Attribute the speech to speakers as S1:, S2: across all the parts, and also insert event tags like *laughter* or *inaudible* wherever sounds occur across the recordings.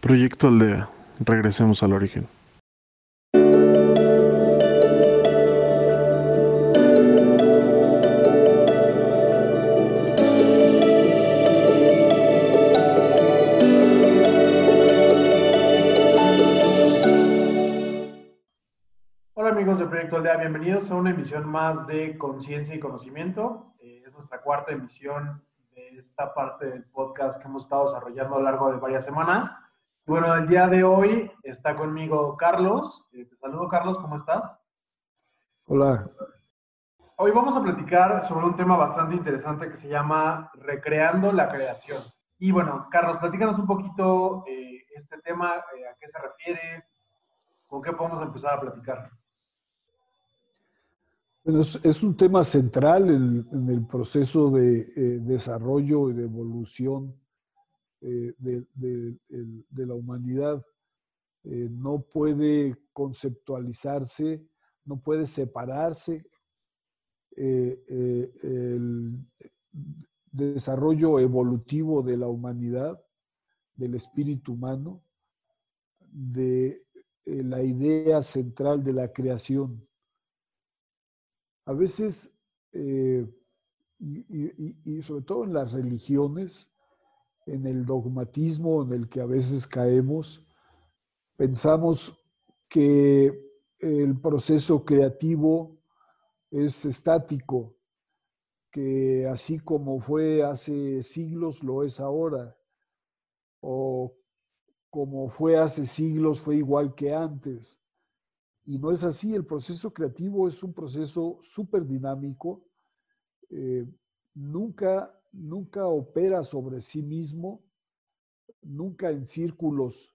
S1: Proyecto Aldea. Regresemos al origen.
S2: Hola amigos de Proyecto Aldea, bienvenidos a una emisión más de Conciencia y Conocimiento. Eh, es nuestra cuarta emisión de esta parte del podcast que hemos estado desarrollando a lo largo de varias semanas. Bueno, el día de hoy está conmigo Carlos. Eh, te saludo Carlos, ¿cómo estás?
S3: Hola.
S2: Hoy vamos a platicar sobre un tema bastante interesante que se llama Recreando la Creación. Y bueno, Carlos, platícanos un poquito eh, este tema, eh, a qué se refiere, con qué podemos empezar a platicar.
S3: Bueno, es, es un tema central en, en el proceso de desarrollo y de evolución eh, de, de- la humanidad. Eh, no puede conceptualizarse, no puede separarse eh, el desarrollo evolutivo de la humanidad, del espíritu humano, de la idea central de la creación. A veces, y sobre todo en las religiones, en el dogmatismo en el que a veces caemos, pensamos que el proceso creativo es estático, que así como fue hace siglos, lo es ahora, o como fue hace siglos, fue igual que antes. Y no es así, el proceso creativo es un proceso súper dinámico, eh, nunca, nunca opera sobre sí mismo, nunca en círculos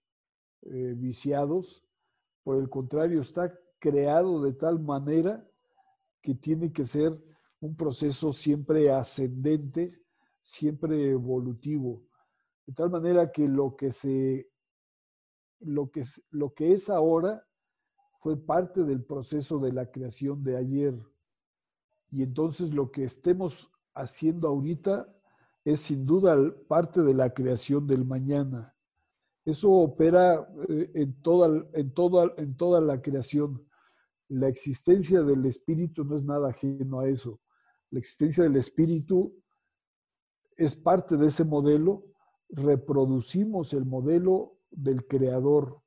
S3: eh, viciados, por el contrario, está creado de tal manera que tiene que ser un proceso siempre ascendente, siempre evolutivo, de tal manera que lo que se lo que, lo que es ahora fue parte del proceso de la creación de ayer. Y entonces lo que estemos haciendo ahorita es sin duda parte de la creación del mañana. Eso opera eh, en, toda, en, toda, en toda la creación. La existencia del espíritu no es nada ajeno a eso. La existencia del espíritu es parte de ese modelo. Reproducimos el modelo del creador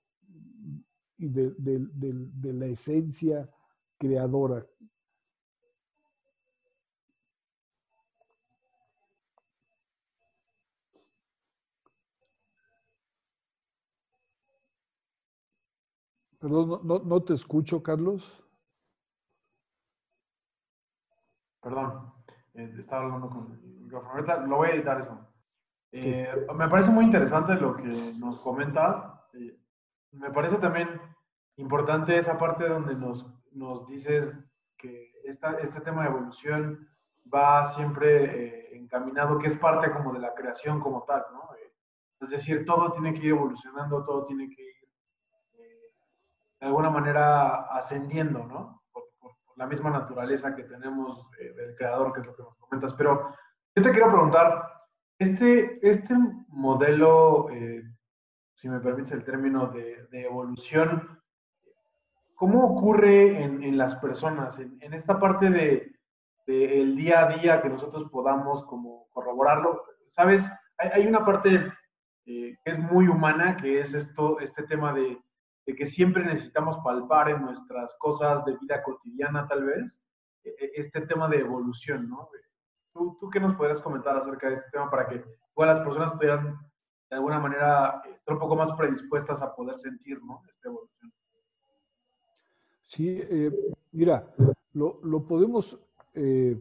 S3: y de- de la esencia creadora. Perdón, no, no- no te escucho, Carlos.
S2: Perdón, eh, estaba hablando con el micrófono. Ahorita lo voy a editar eso. Eh, Me parece muy interesante lo que nos comentas. Eh, me parece también importante esa parte donde nos, nos dices que esta, este tema de evolución va siempre eh, encaminado, que es parte como de la creación como tal, ¿no? Eh, es decir, todo tiene que ir evolucionando, todo tiene que ir de alguna manera ascendiendo, ¿no? Por, por- por la misma naturaleza que tenemos eh, del creador, que es lo que nos comentas. Pero yo te quiero preguntar, este, este modelo, eh, si me permites el término de, de evolución, ¿cómo ocurre en, en las personas? En, en esta parte de, de el día a día que nosotros podamos como corroborarlo. ¿Sabes? Hay, hay una parte eh, que es muy humana, que es esto, este tema de, de que siempre necesitamos palpar en nuestras cosas de vida cotidiana, tal vez, e- e- este tema de evolución, ¿no? ¿Tú, ¿Tú qué nos podrías comentar acerca de este tema para que igual las personas pudieran de alguna manera estar un poco más predispuestas a poder sentir, ¿no? Esta evolución.
S3: Sí, eh, mira, lo, lo podemos eh,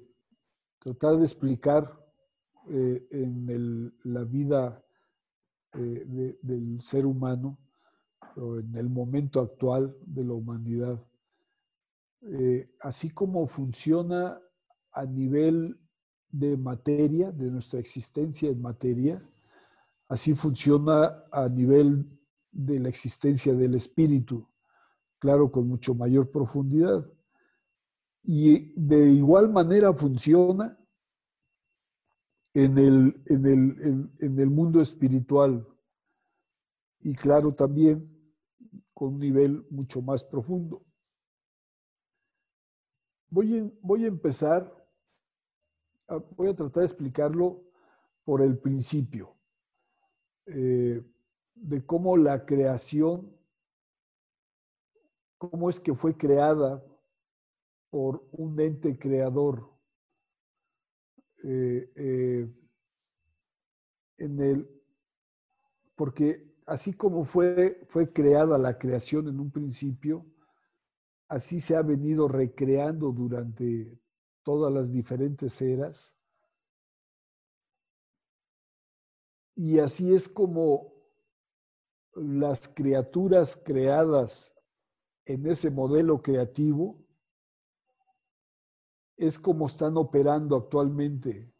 S3: tratar de explicar eh, en el- la vida de- del ser humano o en el momento actual de la humanidad. Eh, así como funciona a nivel de materia, de nuestra existencia en materia, así funciona a nivel de la existencia del espíritu, claro, con mucho mayor profundidad. Y de igual manera funciona en el, en el, en, en el mundo espiritual. y claro también con un nivel mucho más profundo. Voy, voy a empezar, voy a tratar de explicarlo por el principio, eh, de cómo la creación, cómo es que fue creada por un ente creador. Eh, eh, en el, porque así como fue, fue creada la creación en un principio, así se ha venido recreando durante todas las diferentes eras. Y así es como las criaturas creadas en ese modelo creativo es como están operando actualmente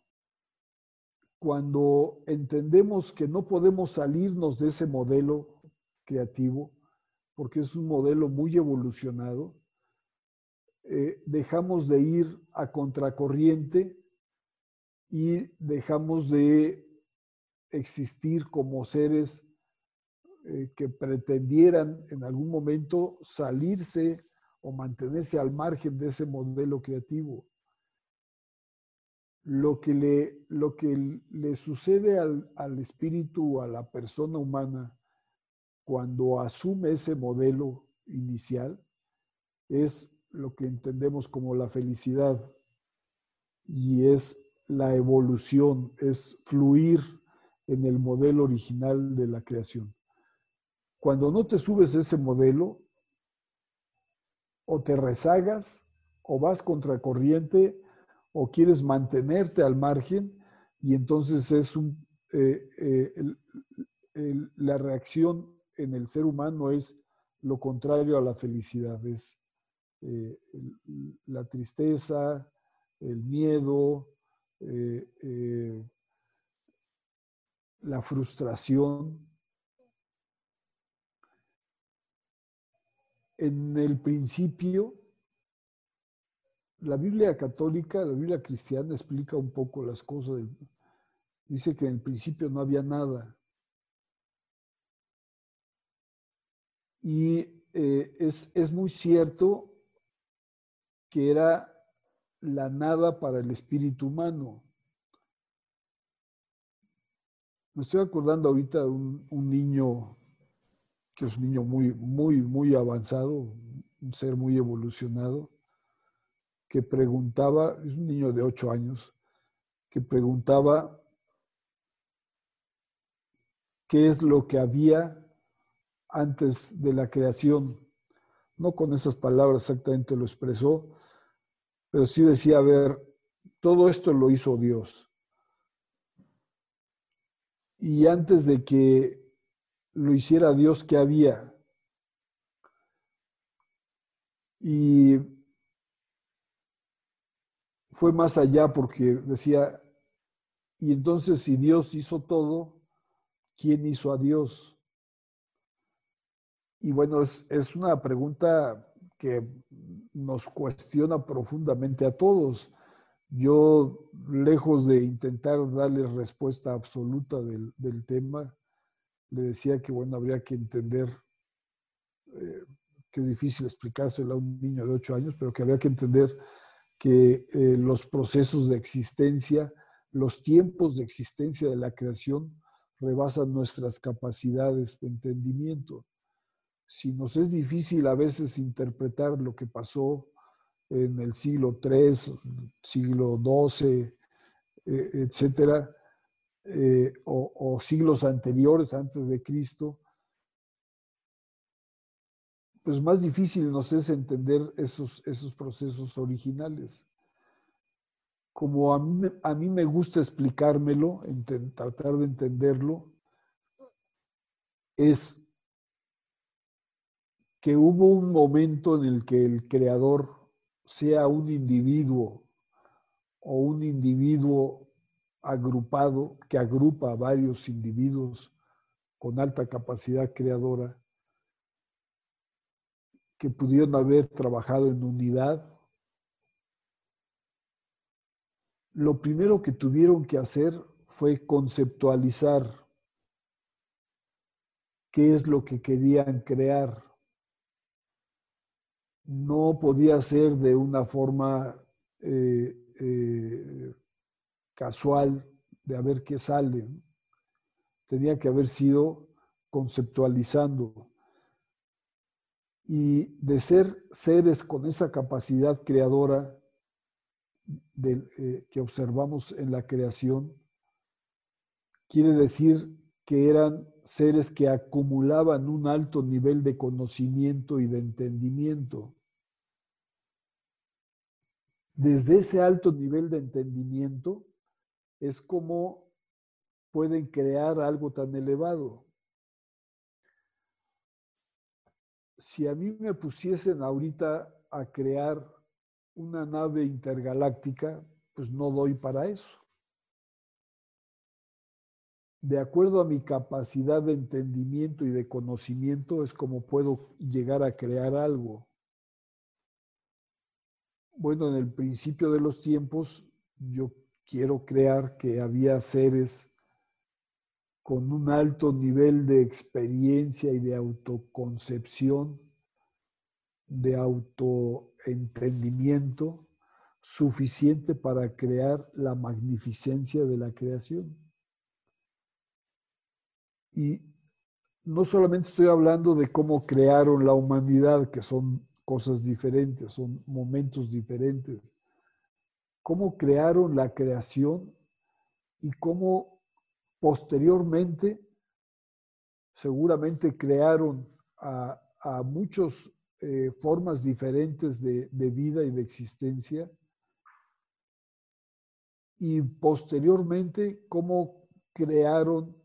S3: cuando entendemos que no podemos salirnos de ese modelo creativo, porque es un modelo muy evolucionado, eh, dejamos de ir a contracorriente y dejamos de existir como seres eh, que pretendieran en algún momento salirse o mantenerse al margen de ese modelo creativo lo que le, lo que le sucede al, al espíritu, a la persona humana, cuando asume ese modelo inicial, es lo que entendemos como la felicidad y es la evolución, es fluir en el modelo original de la creación. Cuando no te subes a ese modelo, o te rezagas o vas contra corriente o quieres mantenerte al margen y entonces es un, eh, eh, la reacción en el ser humano es lo contrario a la felicidad, es eh, la tristeza, el miedo, la frustración. En el principio, la Biblia católica, la Biblia cristiana explica un poco las cosas. Dice que en el principio no había nada. Y eh, es, es muy cierto que era la nada para el espíritu humano. Me estoy acordando ahorita de un, un, niño, que es un niño muy, muy, muy avanzado, un ser muy evolucionado, que preguntaba, es un niño de ocho años, que preguntaba qué es lo que había antes de la creación. No con esas palabras exactamente lo expresó, pero sí decía, a ver, todo esto lo hizo Dios. Y antes de que lo hiciera Dios, ¿qué había? Y fue más allá porque decía, y entonces si Dios hizo todo, ¿quién hizo a Dios? Y bueno, es, es una pregunta que nos cuestiona profundamente a todos. Yo, lejos de intentar darle respuesta absoluta del, del tema, le decía que, bueno, habría que entender, eh, que es difícil explicárselo a un niño de ocho años, pero que habría que entender que eh, los procesos de existencia, los tiempos de existencia de la creación rebasan nuestras capacidades de entendimiento. Si nos es difícil a veces interpretar lo que pasó en el siglo III, siglo XII, eh, etcétera, o, o, siglos anteriores antes de Cristo, pues más difícil nos es entender esos, esos procesos originales. Como a mí, a mí me gusta explicármelo, tratar de entenderlo, es que hubo un momento en el que el creador sea un individuo o un individuo agrupado que agrupa a varios individuos con alta capacidad creadora que pudieron haber trabajado en unidad, lo primero que tuvieron que hacer fue conceptualizar qué es lo que querían crear. No podía ser de una forma eh, eh, casual de a ver qué sale. Tenía que haber sido conceptualizando. Y de ser seres con esa capacidad creadora eh, que observamos en la creación, quiere decir que eran seres que acumulaban un alto nivel de conocimiento y de entendimiento. Desde ese alto nivel de entendimiento es como pueden crear algo tan elevado. Si a mí me pusiesen ahorita a crear una nave intergaláctica, pues no doy para eso. De acuerdo a mi capacidad de entendimiento y de conocimiento es como puedo llegar a crear algo. Bueno, en el principio de los tiempos yo quiero crear que había seres con un alto nivel de experiencia y de autoconcepción, de autoentendimiento suficiente para crear la magnificencia de la creación. Y no solamente estoy hablando de cómo crearon la humanidad, que son cosas diferentes, son momentos diferentes, cómo crearon la creación y cómo posteriormente seguramente crearon a, muchas eh, formas diferentes de, vida y de existencia y posteriormente cómo crearon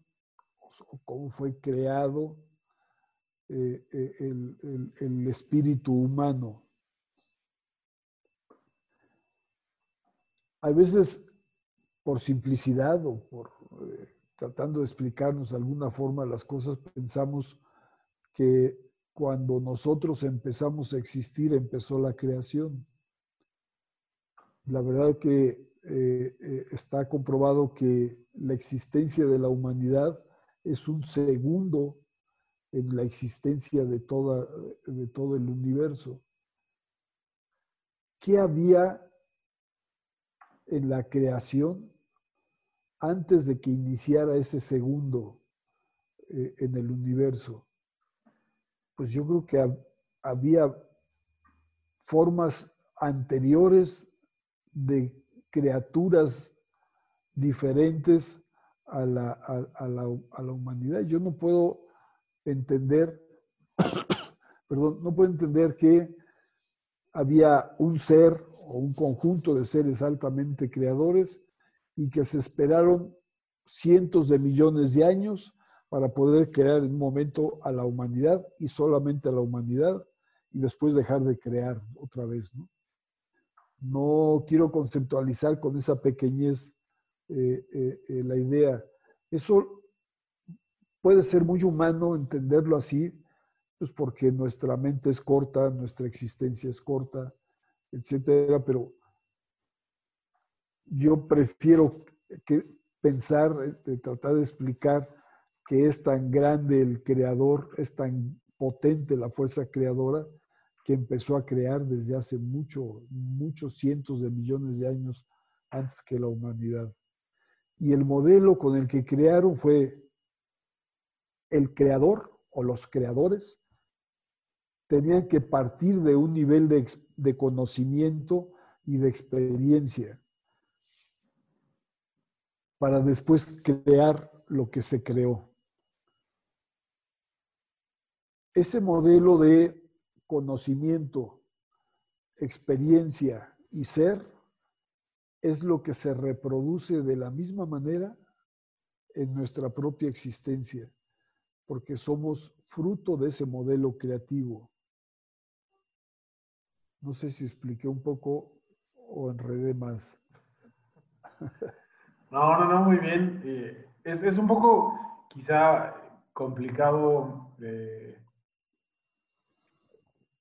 S3: o cómo fue creado eh, eh, el, espíritu humano. A veces, por simplicidad o por tratando de explicarnos de alguna forma las cosas, pensamos que cuando nosotros empezamos a existir, empezó la creación. La verdad que está comprobado que la existencia de la humanidad es un segundo en la existencia de, toda, de todo el universo. ¿Qué había en la creación antes de que iniciara ese segundo eh, en el universo? Pues yo creo que había formas anteriores de criaturas diferentes a la, a, la, a la humanidad. Yo no puedo entender, *coughs* perdón, no puedo entender que había un ser o un conjunto de seres altamente creadores y que se esperaron cientos de millones de años para poder crear en un momento a la humanidad y solamente a la humanidad y después dejar de crear otra vez. No, no quiero conceptualizar con esa pequeñez eh, eh, eh, la idea. Eso puede ser muy humano entenderlo así, pues porque nuestra mente es corta, nuestra existencia es corta, etcétera, pero yo prefiero que pensar, tratar de explicar que es tan grande el creador, es tan potente la fuerza creadora que empezó a crear desde hace mucho, muchos cientos de millones de años antes que la humanidad. Y el modelo con el que crearon fue el creador o los creadores tenían que partir de un nivel de, conocimiento y de experiencia para después crear lo que se creó. Ese modelo de conocimiento, experiencia y ser es lo que se reproduce de la misma manera en nuestra propia existencia porque somos fruto de ese modelo creativo. No sé si expliqué un poco o enredé más. *laughs*
S2: No, no, no, muy bien. Eh, es, un poco quizá complicado, eh,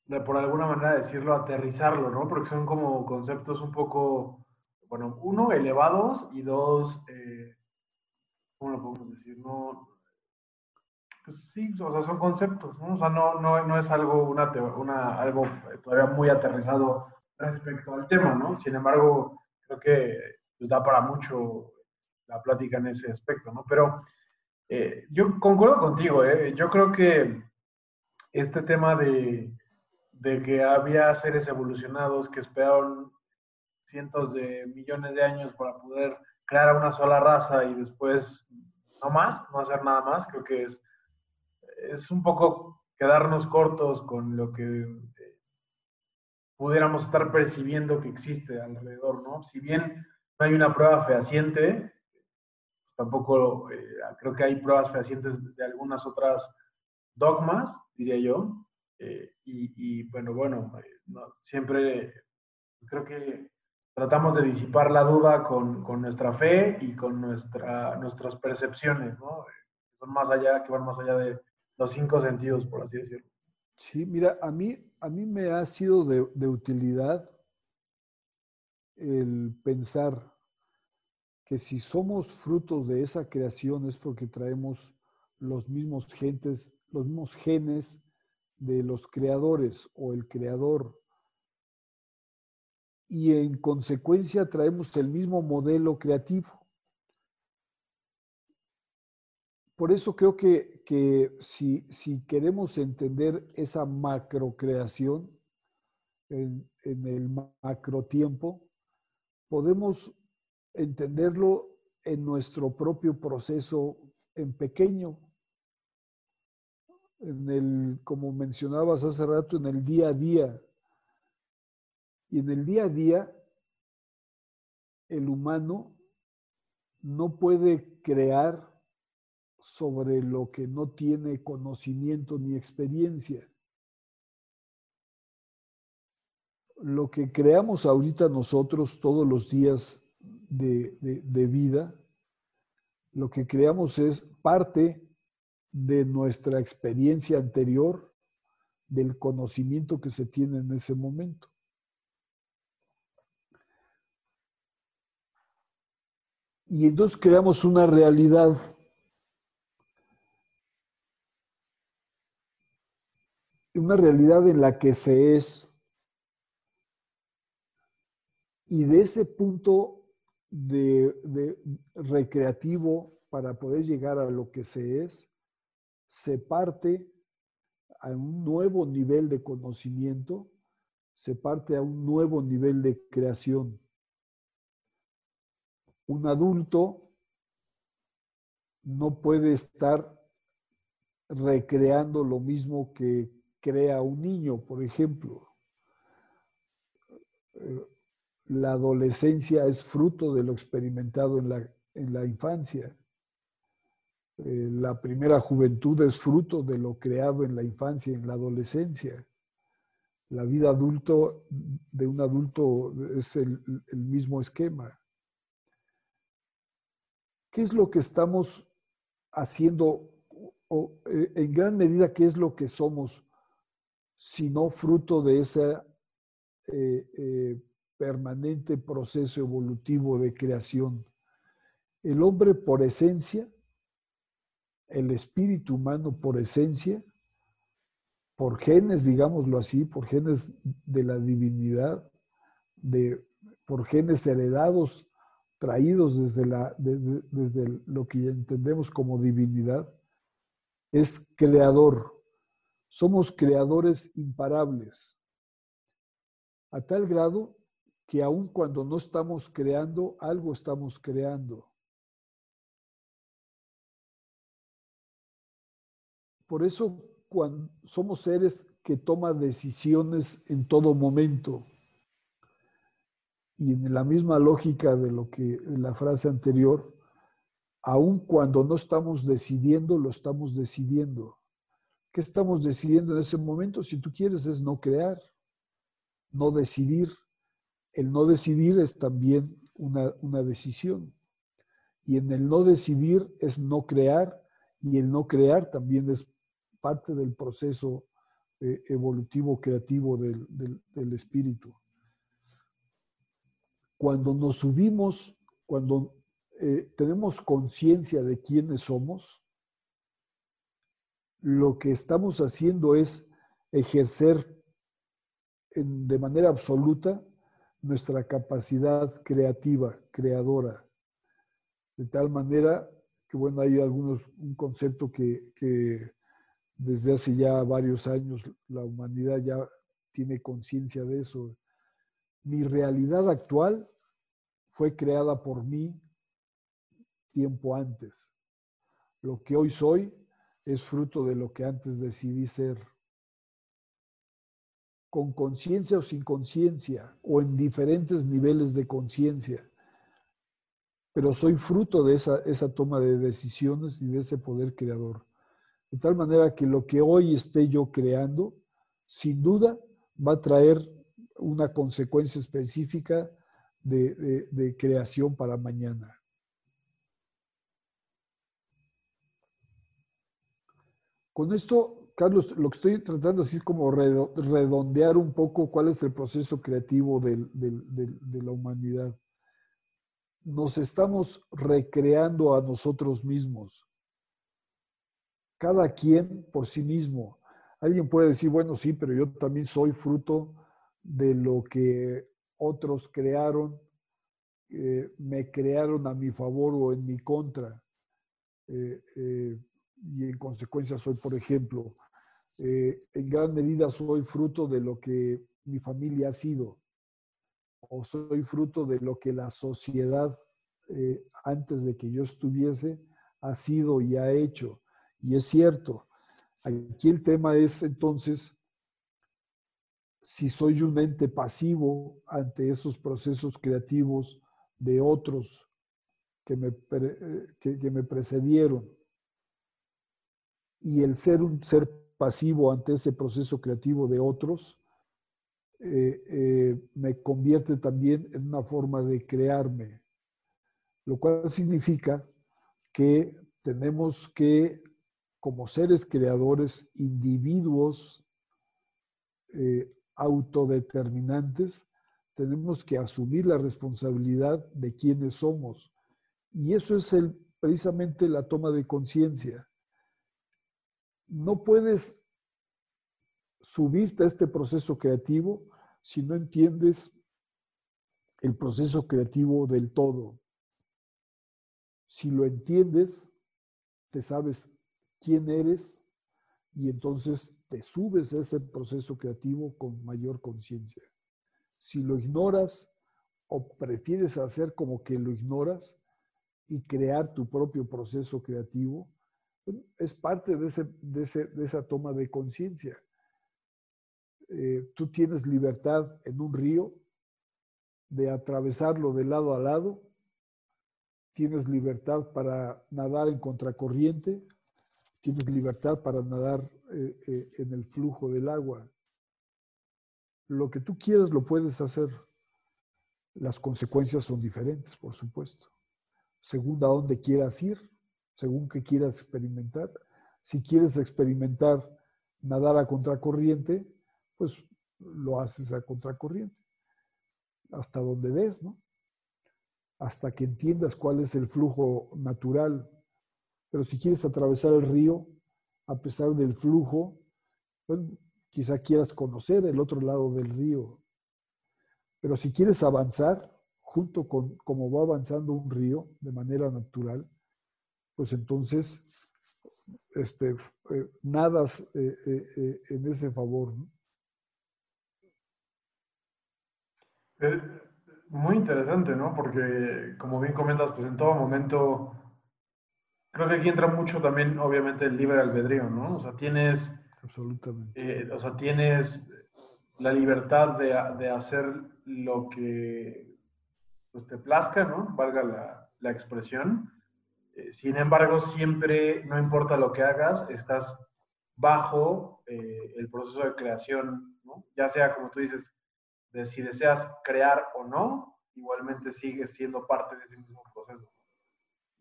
S2: de, por alguna manera decirlo, aterrizarlo, ¿no? Porque son como conceptos un poco, bueno, uno, elevados y dos, eh, ¿cómo lo podemos decir? No, pues sí, o sea, son conceptos, ¿no? O sea, no, no, no es algo, una, una, algo todavía muy aterrizado respecto al tema, ¿no? Sin embargo, creo que pues, da para mucho la plática en ese aspecto, ¿no? Pero eh, yo concuerdo contigo, ¿eh? Yo creo que este tema de, de que había seres evolucionados que esperaron cientos de millones de años para poder crear una sola raza y después no más, no hacer nada más, creo que es, es un poco quedarnos cortos con lo que eh, pudiéramos estar percibiendo que existe alrededor, ¿no? Si bien no hay una prueba fehaciente, tampoco eh, creo que hay pruebas fehacientes de algunas otras dogmas, diría yo, eh, y, bueno, bueno, siempre creo que tratamos de disipar la duda con, con nuestra fe y con nuestra, nuestras percepciones, ¿no? Son más allá, que van más allá de los cinco sentidos, por así decirlo.
S3: Sí, mira, a mí, a mí me ha sido de, de utilidad el pensar que si somos frutos de esa creación es porque traemos los mismos gentes, los mismos genes de los creadores o el creador y en consecuencia traemos el mismo modelo creativo. Por eso creo que, que si, si, queremos entender esa macrocreación en, en el macro tiempo, podemos entenderlo en nuestro propio proceso en pequeño, en el, como mencionabas hace rato, en el día a día, y en el día a día, el humano no puede crear sobre lo que no tiene conocimiento ni experiencia. Lo que creamos ahorita nosotros todos los días de, de vida, lo que creamos es parte de nuestra experiencia anterior, del conocimiento que se tiene en ese momento. Y entonces creamos una realidad. Una realidad en la que se es. Y de ese punto de, recreativo para poder llegar a lo que se es, se parte a un nuevo nivel de conocimiento, se parte a un nuevo nivel de creación un adulto no puede estar recreando lo mismo que crea un niño, por ejemplo. La adolescencia es fruto de lo experimentado en la, en la infancia. Eh, la primera juventud es fruto de lo creado en la infancia, en la adolescencia. La vida adulto de un adulto es el mismo esquema. ¿Qué es lo que estamos haciendo o eh, en gran medida qué es lo que somos, si no fruto de eh, eh, permanente proceso evolutivo de creación? El hombre por esencia, el espíritu humano por esencia, por genes, digámoslo así, por genes de la divinidad, de, por genes heredados traídos desde, la, desde, lo que entendemos como divinidad, es creador. Somos creadores imparables, a tal grado que aun cuando no estamos creando, algo estamos creando. Por eso cuando somos seres que toman decisiones en todo momento y en la misma lógica de lo que la frase anterior, aun cuando no estamos decidiendo, lo estamos decidiendo. ¿Qué estamos decidiendo en ese momento? Si tú quieres, es no crear, no decidir. El no decidir es también una, decisión. Y en el no decidir es no crear, y el no crear también es parte del proceso eh, evolutivo creativo del, del espíritu cuando nos subimos, cuando eh, tenemos conciencia de quiénes somos, lo que estamos haciendo es ejercer de manera absoluta nuestra capacidad creativa, creadora. De tal manera que, bueno, hay algunos, un concepto que, que desde hace ya varios años la humanidad ya tiene conciencia de eso. Mi realidad actual fue creada por mí tiempo antes. Lo que hoy soy es fruto de lo que antes decidí ser. Con conciencia o sin conciencia, o en diferentes niveles de conciencia. Pero soy fruto de esa, toma de decisiones y de ese poder creador. De tal manera que lo que hoy esté yo creando, sin duda, va a traer una consecuencia específica de, de creación para mañana. Con esto, Carlos, lo que estoy tratando así es como redondear un poco cuál es el proceso creativo de la humanidad. Nos estamos recreando a nosotros mismos. Cada quien por sí mismo. Alguien puede decir, bueno, sí, pero yo también soy fruto de lo que otros crearon, eh, me crearon a mi favor o en mi contra. Eh, eh, y en consecuencia soy, por ejemplo, eh, en gran medida soy fruto de lo que mi familia ha sido, o soy fruto de lo que la sociedad eh, antes de que yo estuviese ha sido y ha hecho. Y es cierto, aquí el tema es entonces si soy un ente pasivo ante esos procesos creativos de otros que me, eh, que me precedieron y el ser un ser pasivo ante ese proceso creativo de otros eh, eh, me convierte también en una forma de crearme, lo cual significa que tenemos que, como seres creadores, individuos eh, autodeterminantes, tenemos que asumir la responsabilidad de quiénes somos. Y eso es precisamente la toma de conciencia no puedes subirte a este proceso creativo si no entiendes el proceso creativo del todo. Si lo entiendes, te sabes quién eres y entonces te subes a ese proceso creativo con mayor conciencia. Si lo ignoras o prefieres hacer como que lo ignoras y crear tu propio proceso creativo, es parte de, ese, de, esa toma de conciencia. Eh, tú tienes libertad en un río de atravesarlo de lado a lado, tienes libertad para nadar en contracorriente, tienes libertad para nadar eh, eh, en el flujo del agua. Lo que tú quieres lo puedes hacer. Las consecuencias son diferentes, por supuesto, según a dónde quieras ir según que quieras experimentar. Si quieres experimentar nadar a contracorriente, pues lo haces a contracorriente, hasta donde des, ¿no? Hasta que entiendas cuál es el flujo natural. Pero si quieres atravesar el río, a pesar del flujo, pues, quizá quieras conocer el otro lado del río. Pero si quieres avanzar, junto con como va avanzando un río de manera natural, pues entonces este, eh, nadas eh, eh, en ese favor.
S2: muy interesante, ¿no? Porque, como bien comentas, pues en todo momento, creo que aquí entra mucho también, obviamente, el libre albedrío, ¿no? O sea, tienes...
S3: Absolutamente.
S2: o sea, tienes la libertad de, de hacer lo que pues, te plazca, ¿no? Valga la, la expresión eh, sin embargo, siempre, no importa lo que hagas, estás bajo eh, el proceso de creación, ya sea como tú dices, de si deseas crear o no, igualmente sigues siendo parte de ese mismo proceso.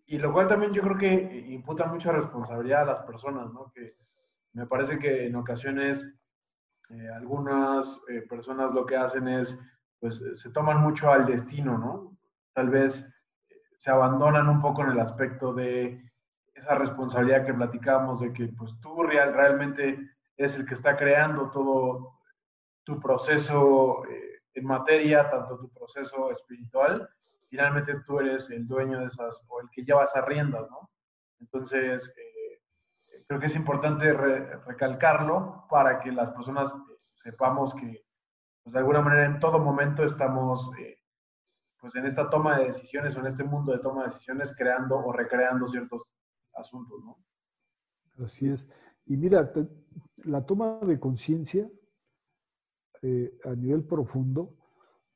S2: Y lo cual también yo creo que imputa mucha responsabilidad a las personas, ¿no? que me parece que en ocasiones eh, algunas personas lo que hacen es, pues se toman mucho al destino, ¿no? Tal vez se abandonan un poco en el aspecto de esa responsabilidad que platicábamos de que pues tú real, realmente es el que está creando todo tu proceso eh, en materia, tanto tu proceso espiritual, finalmente tú eres el dueño de esas, o el que lleva esas riendas, ¿no? Entonces, eh, creo que es importante recalcarlo para que las personas eh, sepamos que, pues, de alguna manera, en todo momento estamos, pues, en esta toma de decisiones o en este mundo de toma de decisiones, creando o recreando ciertos asuntos, ¿no?
S3: Así es. Y mira, la toma de conciencia eh, a nivel profundo,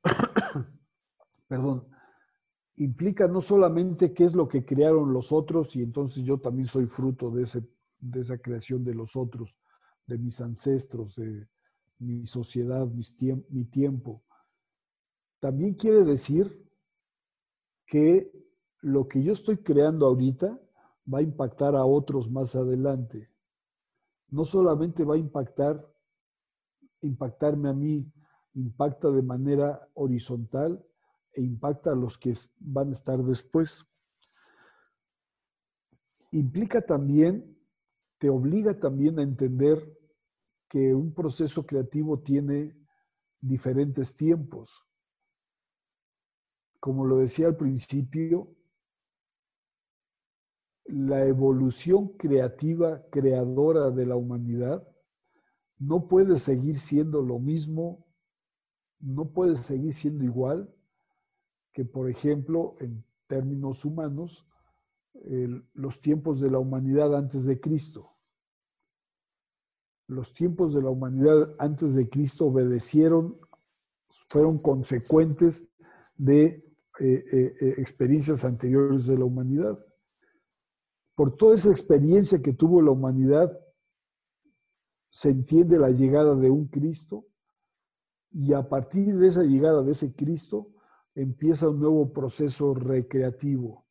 S3: *coughs* perdón, implica no solamente qué es lo que crearon los otros y entonces yo también soy fruto de, ese, de esa creación de los otros, de mis ancestros, de mi sociedad, mis mi tiempo. También quiere decir que lo que yo estoy creando ahorita va a impactar a otros más adelante. No solamente va a impactar, impactarme a mí, impacta de manera horizontal e impacta a los que van a estar después. Implica también, te obliga también a entender que un proceso creativo tiene diferentes tiempos. Como lo decía al principio, la evolución creativa, creadora de la humanidad, no puede seguir siendo lo mismo, no puede seguir siendo igual que, por ejemplo, en términos humanos, los tiempos de la humanidad antes de Cristo. Los tiempos de la humanidad antes de Cristo obedecieron, fueron consecuentes de eh, eh, eh, experiencias anteriores de la humanidad por toda esa experiencia que tuvo la humanidad, se entiende la llegada de un Cristo y a partir de esa llegada de ese Cristo empieza un nuevo proceso recreativo.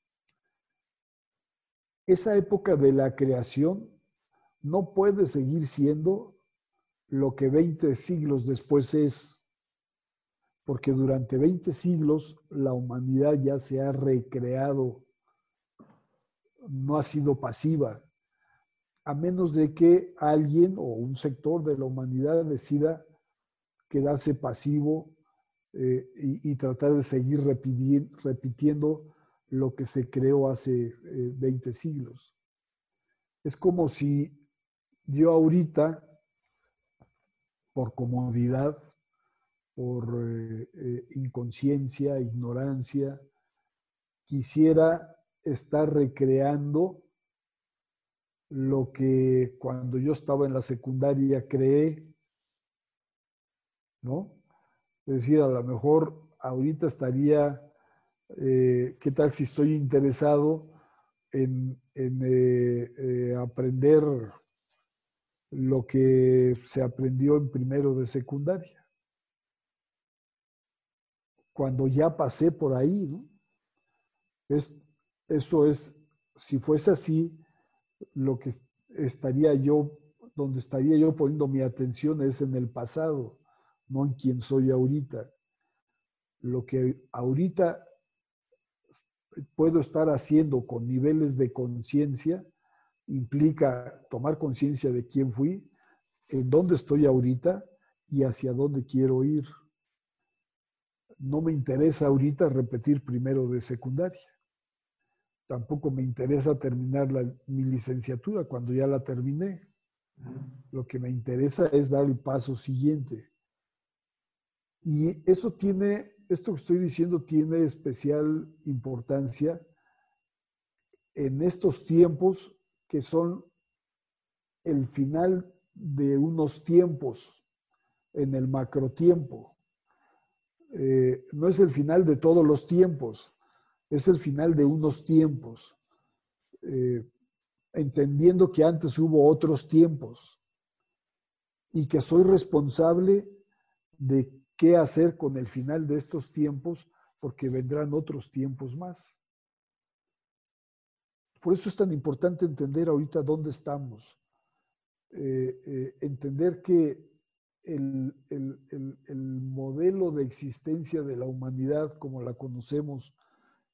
S3: Esa época de la creación no puede seguir siendo lo que 20 siglos después es, porque durante 20 siglos la humanidad ya se ha recreado no ha sido pasiva, a menos de que alguien o un sector de la humanidad decida quedarse pasivo eh, y, tratar de seguir repitiendo lo que se creó hace 20 eh, siglos. Es como si yo ahorita, por comodidad, por eh, inconsciencia, ignorancia, quisiera estar recreando lo que cuando yo estaba en la secundaria creé, ¿no? Es decir, a lo mejor ahorita estaría, eh, ¿qué tal si estoy interesado en, eh, eh, aprender lo que se aprendió en primero de secundaria? Cuando ya pasé por ahí. Es eso es, si fuese así, lo que estaría yo, donde estaría yo poniendo mi atención es en el pasado, no en quién soy ahorita. Lo que ahorita puedo estar haciendo con niveles de conciencia implica tomar conciencia de quién fui, en dónde estoy ahorita y hacia dónde quiero ir. No me interesa ahorita repetir primero de secundaria tampoco me interesa terminar mi licenciatura cuando ya la terminé. Lo que me interesa es dar el paso siguiente. Y eso tiene, esto que estoy diciendo tiene especial importancia en estos tiempos que son el final de unos tiempos, en el macrotiempo. Eh, no es el final de todos los tiempos, es el final de unos tiempos, eh, entendiendo que antes hubo otros tiempos y que soy responsable de qué hacer con el final de estos tiempos porque vendrán otros tiempos más. Por eso es tan importante entender ahorita dónde estamos, eh, entender que el, el modelo de existencia de la humanidad como la conocemos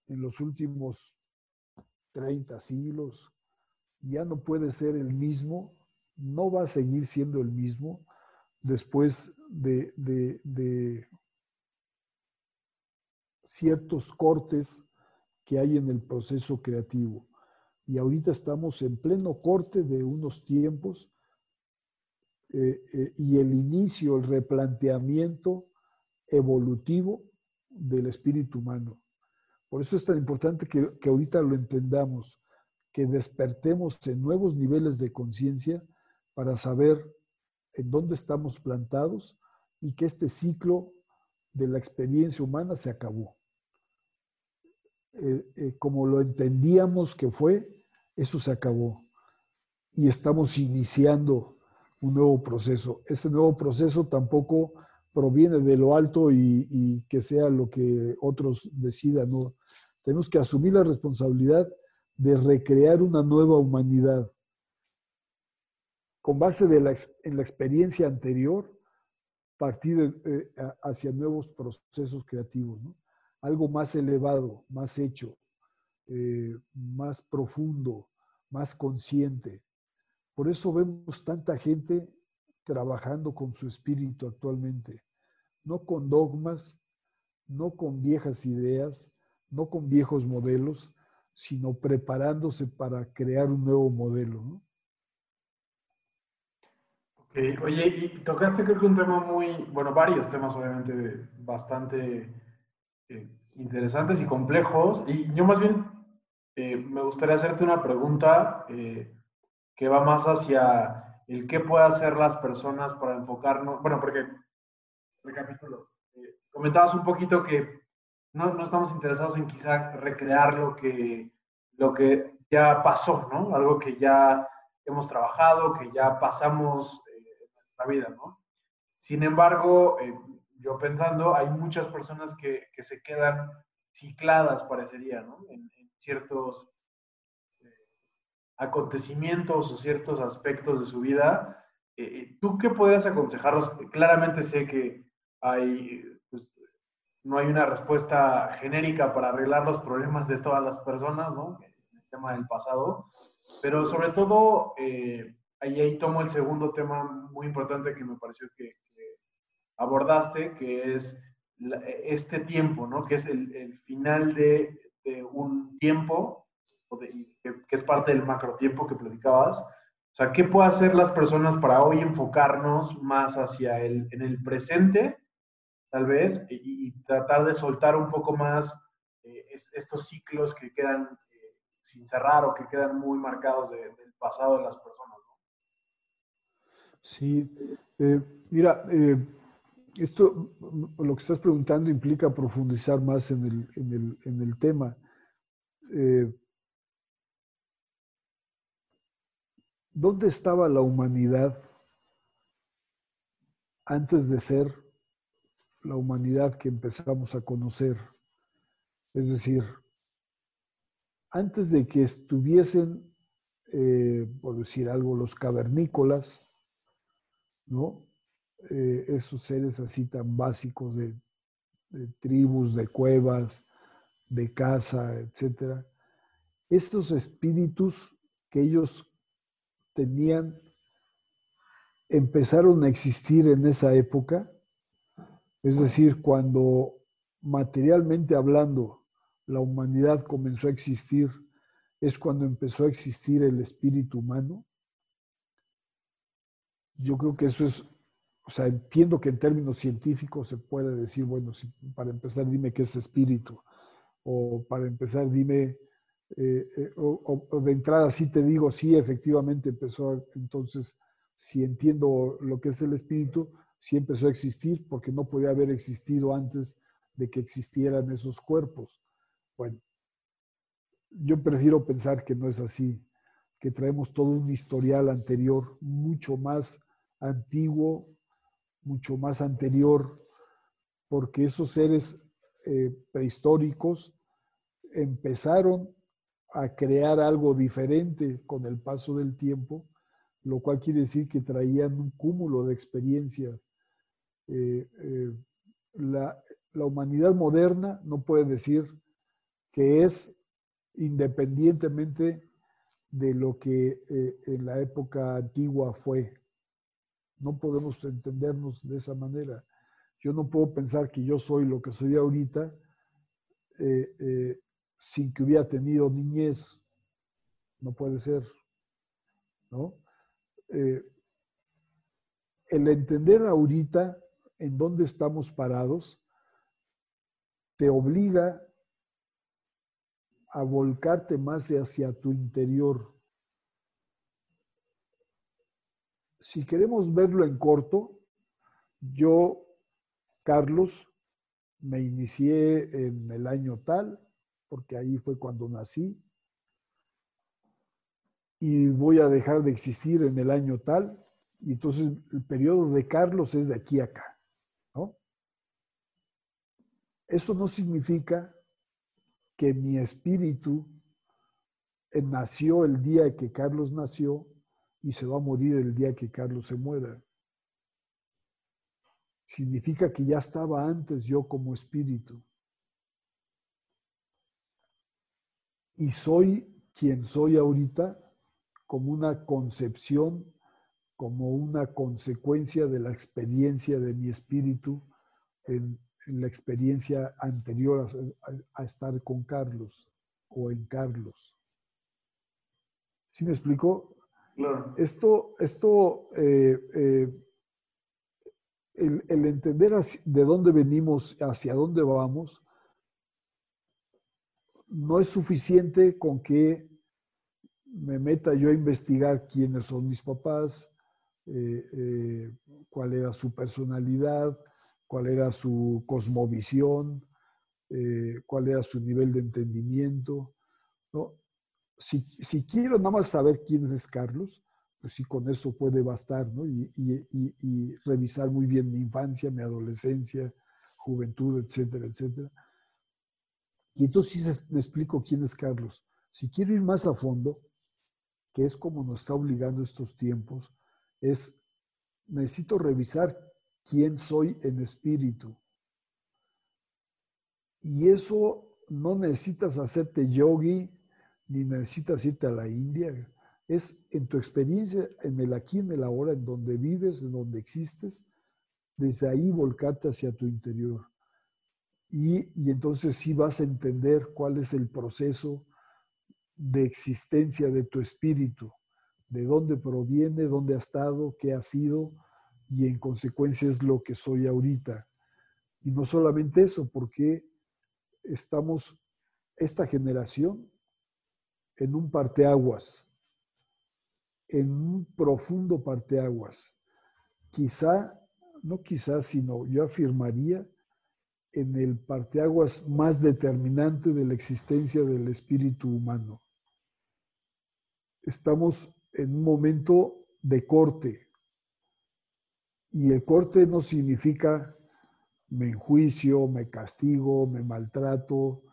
S3: en los últimos 30 siglos ya no puede ser el mismo, no va a seguir siendo el mismo después de, de ciertos cortes que hay en el proceso creativo. Y ahorita estamos en pleno corte de unos tiempos eh, eh, y el inicio, el replanteamiento evolutivo del espíritu humano. Por eso es tan importante que, que ahorita lo entendamos, que despertemos en nuevos niveles de conciencia para saber en dónde estamos plantados y que este ciclo de la experiencia humana se acabó. Eh, como lo entendíamos que fue, eso se acabó. Y estamos iniciando un nuevo proceso. Ese nuevo proceso tampoco proviene de lo alto y, que sea lo que otros decidan. ¿no? Tenemos que asumir la responsabilidad de recrear una nueva humanidad con base de la, en la experiencia anterior, partir eh, hacia nuevos procesos creativos. Algo más elevado, más hecho, eh, más profundo, más consciente. Por eso vemos tanta gente trabajando con su espíritu actualmente, no con dogmas, no con viejas ideas, no con viejos modelos, sino preparándose para crear un nuevo modelo. ¿no?
S2: Oye, y tocaste creo que un tema muy, bueno, varios temas obviamente bastante eh, interesantes y complejos, y yo más bien eh, me gustaría hacerte una pregunta eh, que va más hacia el qué pueden hacer las personas para enfocarnos. Bueno, porque, recapitulo, eh, comentabas un poquito que no, no, estamos interesados en quizá recrear lo que, lo que ya pasó, ¿no? Algo que ya hemos trabajado, que ya pasamos en nuestra vida, ¿no? Sin embargo, yo pensando, hay muchas personas que, que se quedan cicladas, parecería, ¿no? En, ciertos eh, acontecimientos o ciertos aspectos de su vida. Eh, eh, ¿Tú qué podrías aconsejarlos? Claramente sé que hay, pues, no hay una respuesta genérica para arreglar los problemas de todas las personas, ¿no? El tema del pasado, pero sobre todo, ahí, ahí tomo el segundo tema muy importante que me pareció que, abordaste, que es este tiempo, ¿no? Que es el, el final de un tiempo, que, es parte del macro tiempo que platicabas. O sea, ¿qué pueden hacer las personas para hoy enfocarnos más hacia el, en el presente, tal vez, y, tratar de soltar un poco más eh, estos ciclos que quedan eh, sin cerrar o que quedan muy marcados del pasado de las personas?
S3: Sí, eh, mira, esto, lo que estás preguntando implica profundizar más en el, en el, en el tema. Eh, ¿Dónde estaba la humanidad antes de ser la humanidad que empezamos a conocer? Es decir, antes de que estuviesen, eh, por decir algo, los cavernícolas, ¿no? Eh, esos seres así tan básicos de, tribus, de cuevas, de casa, etc. Estos espíritus que ellos tenían empezaron a existir en esa época, es decir, cuando materialmente hablando la humanidad comenzó a existir, es cuando empezó a existir el espíritu humano. Yo creo que eso es o sea, entiendo que en términos científicos se puede decir, bueno, si, para empezar dime qué es espíritu, o para empezar dime, eh, eh, de entrada sí te digo, sí, efectivamente empezó, entonces, si entiendo lo que es el espíritu, sí empezó a existir, porque no podía haber existido antes de que existieran esos cuerpos. Bueno, yo prefiero pensar que no es así, que traemos todo un historial anterior mucho más antiguo, mucho más anterior, porque esos seres eh, prehistóricos empezaron a crear algo diferente con el paso del tiempo, lo cual quiere decir que traían un cúmulo de experiencias. Eh, eh, la, la humanidad moderna no puede decir que es independientemente de lo que eh, en la época antigua fue. No podemos entendernos de esa manera. Yo no puedo pensar que yo soy lo que soy ahorita eh, eh, sin que hubiera tenido niñez. No puede ser. ¿no? el entender ahorita en dónde estamos parados te obliga a volcarte más hacia tu interior. Si queremos verlo en corto, yo, Carlos, me inicié en el año tal, porque ahí fue cuando nací, y voy a dejar de existir en el año tal, y entonces el periodo de Carlos es de aquí a acá. ¿no? Eso no significa que mi espíritu nació el día que Carlos nació y se va a morir el día que Carlos se muera. Significa que ya estaba antes yo como espíritu. Y soy quien soy ahorita como una concepción, como una consecuencia de la experiencia de mi espíritu en, en la experiencia anterior a, estar con Carlos o en Carlos. ¿Sí me explico?
S2: Claro.
S3: Esto, esto eh, eh, el, el, entender de dónde venimos, hacia dónde vamos, no es suficiente con que me meta yo a investigar quiénes son mis papás, eh, cuál era su personalidad, cuál era su cosmovisión, eh, cuál era su nivel de entendimiento. ¿no? Si, si, quiero nada más saber quién es Carlos, pues sí, con eso puede bastar, ¿no? Y, y, y, revisar muy bien mi infancia, mi adolescencia, juventud, etcétera, etcétera. Y entonces me explico quién es Carlos. Si quiero ir más a fondo, que es como nos está obligando estos tiempos, es necesito revisar quién soy en espíritu. Y eso no necesitas hacerte yogi, ni necesitas irte a la India. Es en tu experiencia, en el aquí, en el ahora, en donde vives, en donde existes, desde ahí volcarte hacia tu interior. Y, entonces sí vas a entender cuál es el proceso de existencia de tu espíritu, de dónde proviene, dónde ha estado, qué ha sido, y en consecuencia es lo que soy ahorita. Y no solamente eso, porque estamos, esta generación, en un parteaguas, en un profundo parteaguas. Quizá, no quizá, sino yo afirmaría en el parteaguas más determinante de la existencia del espíritu humano. Estamos en un momento de corte, y el corte no significa me enjuicio, me castigo, me maltrato,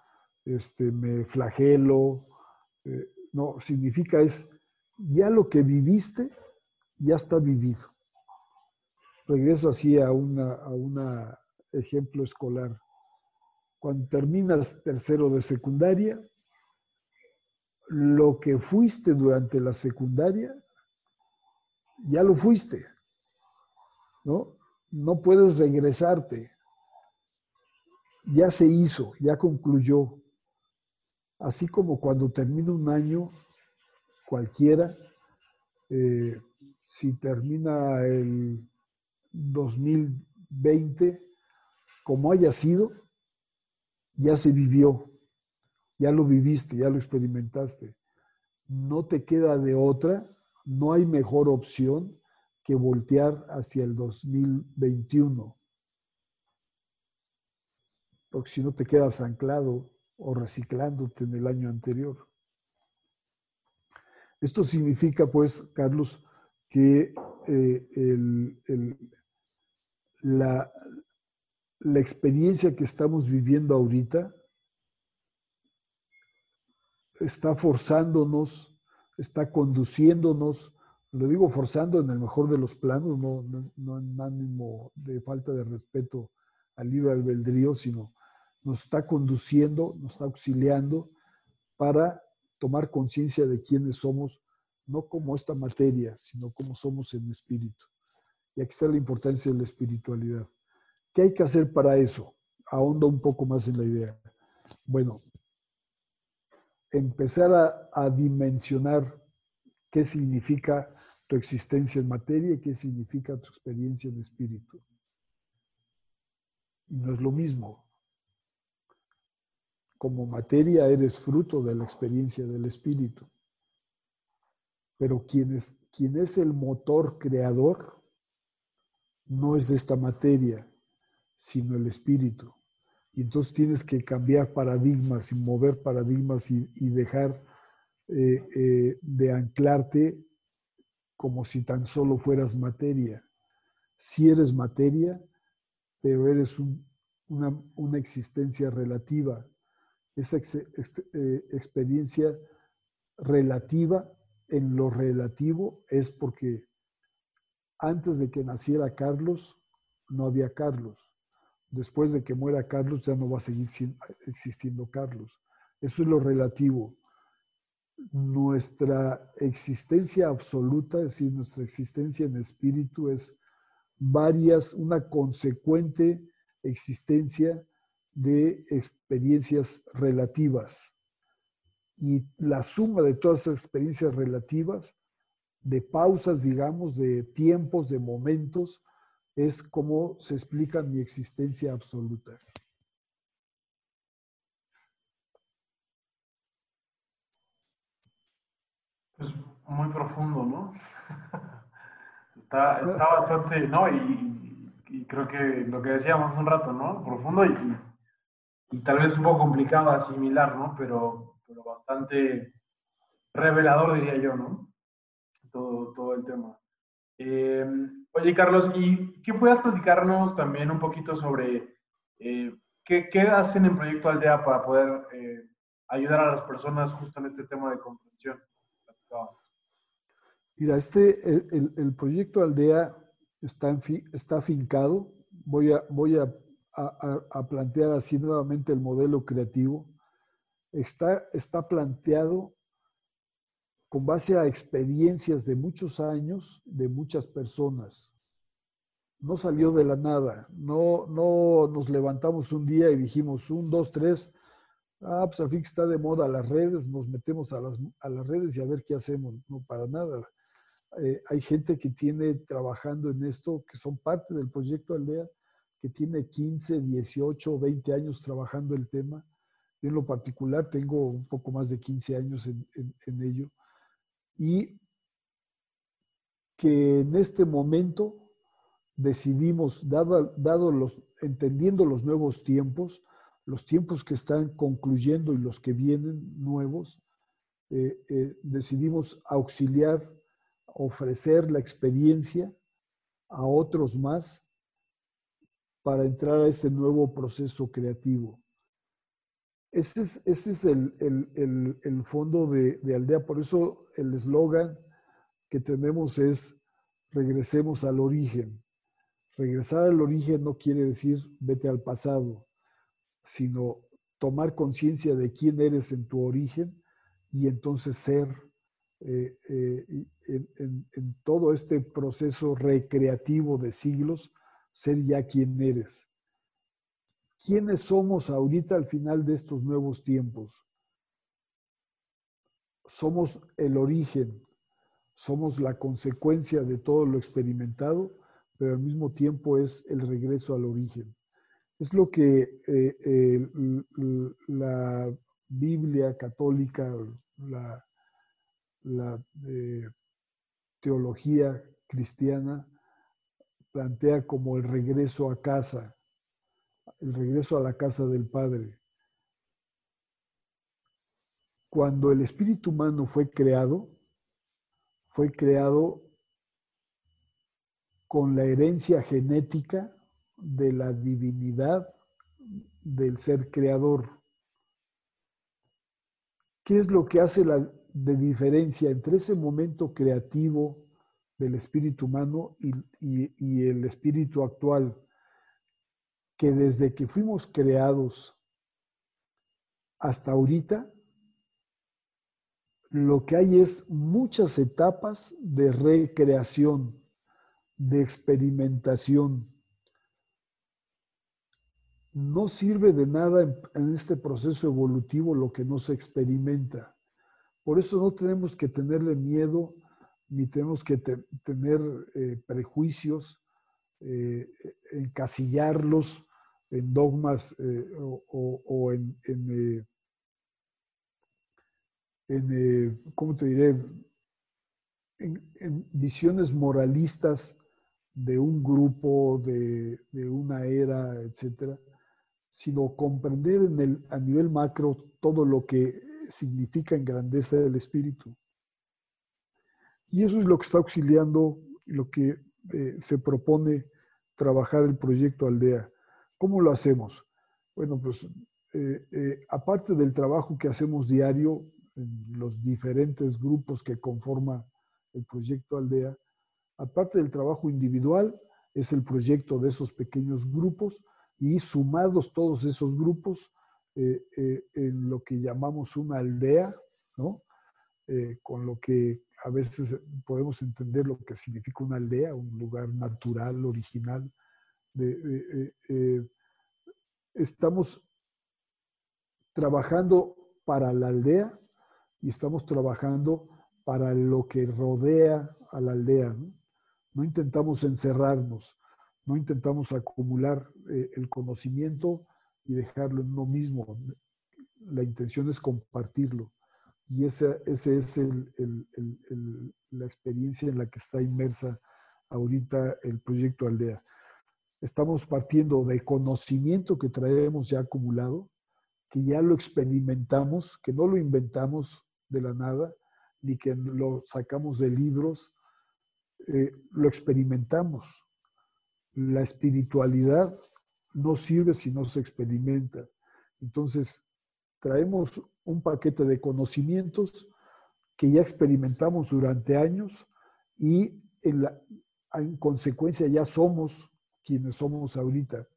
S3: este, me flagelo. Eh, no, significa es ya lo que viviste, ya está vivido. Regreso así a un a ejemplo escolar. Cuando terminas tercero de secundaria, lo que fuiste durante la secundaria, ya lo fuiste. ¿no? No puedes regresarte. Ya se hizo, ya concluyó. Así como cuando termina un año cualquiera, eh, si termina el 2020, como haya sido, ya se vivió, ya lo viviste, ya lo experimentaste. No te queda de otra, no hay mejor opción que voltear hacia el 2021. Porque si no te quedas anclado o reciclándote en el año anterior. Esto significa, pues, Carlos, que eh, la, la experiencia que estamos viviendo ahorita está forzándonos, está conduciéndonos lo digo forzando en el mejor de los planos, no, no, en ánimo de falta de respeto al libre albedrío, sino nos está conduciendo, nos está auxiliando para tomar conciencia de quiénes somos, no como esta materia, sino como somos en espíritu. Y aquí está la importancia de la espiritualidad. ¿Qué hay que hacer para eso? Ahonda un poco más en la idea. Bueno, empezar a, dimensionar qué significa tu existencia en materia y qué significa tu experiencia en espíritu. Y no es lo mismo. Como materia eres fruto de la experiencia del espíritu. Pero quien es, quien es el motor creador no es esta materia, sino el espíritu. Y entonces tienes que cambiar paradigmas y mover paradigmas y, dejar eh, eh, de anclarte como si tan solo fueras materia. Si eres materia, pero eres una, una, existencia relativa. Esa eh, experiencia relativa en lo relativo es porque antes de que naciera Carlos, no había Carlos. Después de que muera Carlos, ya no va a seguir existiendo Carlos. Eso es lo relativo nuestra existencia absoluta, es decir, nuestra existencia en espíritu es varias, una consecuente existencia de experiencias relativas. Y la suma de todas esas experiencias relativas, de pausas, digamos, de tiempos, de momentos, es como se explica mi existencia absoluta.
S2: Pues muy profundo, ¿no? *laughs* está, está bastante, ¿no? Y, creo que lo que decíamos hace un rato, ¿no? Profundo y, y, tal vez un poco complicado asimilar, ¿no? Pero, pero bastante revelador, diría yo, ¿no? Todo, todo el tema. Eh, oye, Carlos, ¿y qué puedas platicarnos también un poquito sobre eh, qué, qué, hacen en Proyecto Aldea para poder eh, ayudar a las personas justo en este tema de comprensión?
S3: Mira, este, el, el, proyecto Aldea está, en está afincado. Voy, a, voy a, a, plantear así nuevamente el modelo creativo. Está, está planteado con base a experiencias de muchos años, de muchas personas. No salió de la nada. No, no nos levantamos un día y dijimos, un, dos, tres, ah, pues que está de moda las redes, nos metemos a las, a las redes y a ver qué hacemos. No, para nada. Eh, hay gente que tiene trabajando en esto, que son parte del proyecto Aldea, que tiene 15, 18, 20 años trabajando el tema. Yo en lo particular tengo un poco más de 15 años en, en ello. Y que en este momento decidimos, dado, entendiendo los nuevos tiempos, los tiempos que están concluyendo y los que vienen nuevos, eh, eh, decidimos auxiliar, ofrecer la experiencia a otros más para entrar a ese nuevo proceso creativo. Ese es, ese es el, fondo de, de Aldea, por eso el eslogan que tenemos es regresemos al origen. Regresar al origen no quiere decir vete al pasado, sino tomar conciencia de quién eres en tu origen y entonces ser eh, eh, en, en, todo este proceso recreativo de siglos, ser ya quien eres. ¿Quiénes somos ahorita al final de estos nuevos tiempos? Somos el origen, somos la consecuencia de todo lo experimentado, pero al mismo tiempo es el regreso al origen. Es lo que eh, eh, la Biblia católica, la, eh, teología cristiana plantea como el regreso a casa, el regreso a la casa del Padre. Cuando el espíritu humano fue creado, fue creado con la herencia genética de la divinidad del ser creador. ¿Qué es lo que hace la de diferencia entre ese momento creativo del espíritu humano y, y, y el espíritu actual? Que desde que fuimos creados hasta ahorita, lo que hay es muchas etapas de recreación, de experimentación. No sirve de nada en, este proceso evolutivo lo que no se experimenta. Por eso no tenemos que tenerle miedo ni tenemos que tener eh, prejuicios, eh, encasillarlos en dogmas eh, o, en, en, en ¿cómo te diré? En, visiones moralistas de un grupo, de, de una era, etcétera, sino comprender en el, a nivel macro todo lo que significa en grandeza del espíritu. Y eso es lo que está auxiliando, lo que eh, se propone trabajar el proyecto Aldea. ¿Cómo lo hacemos? Bueno, pues eh, eh, aparte del trabajo que hacemos diario en los diferentes grupos que conforman el proyecto Aldea, aparte del trabajo individual, es el proyecto de esos pequeños grupos y sumados todos esos grupos en lo que llamamos una aldea, ¿no? Eh, con lo que a veces podemos entender lo que significa una aldea, un lugar natural, original. Eh, eh, estamos trabajando para la aldea y estamos trabajando para lo que rodea a la aldea. No, intentamos encerrarnos, no intentamos acumular el conocimiento y dejarlo en uno mismo. La intención es compartirlo. Y esa, ese es la experiencia en la que está inmersa ahorita el proyecto Aldea. Estamos partiendo del conocimiento que traemos ya acumulado, que ya lo experimentamos, que no lo inventamos de la nada, ni que lo sacamos de libros, eh, lo experimentamos. La espiritualidad no sirve si no se experimenta. Entonces, traemos un paquete de conocimientos que ya experimentamos durante años y en, consecuencia ya somos quienes somos ahorita.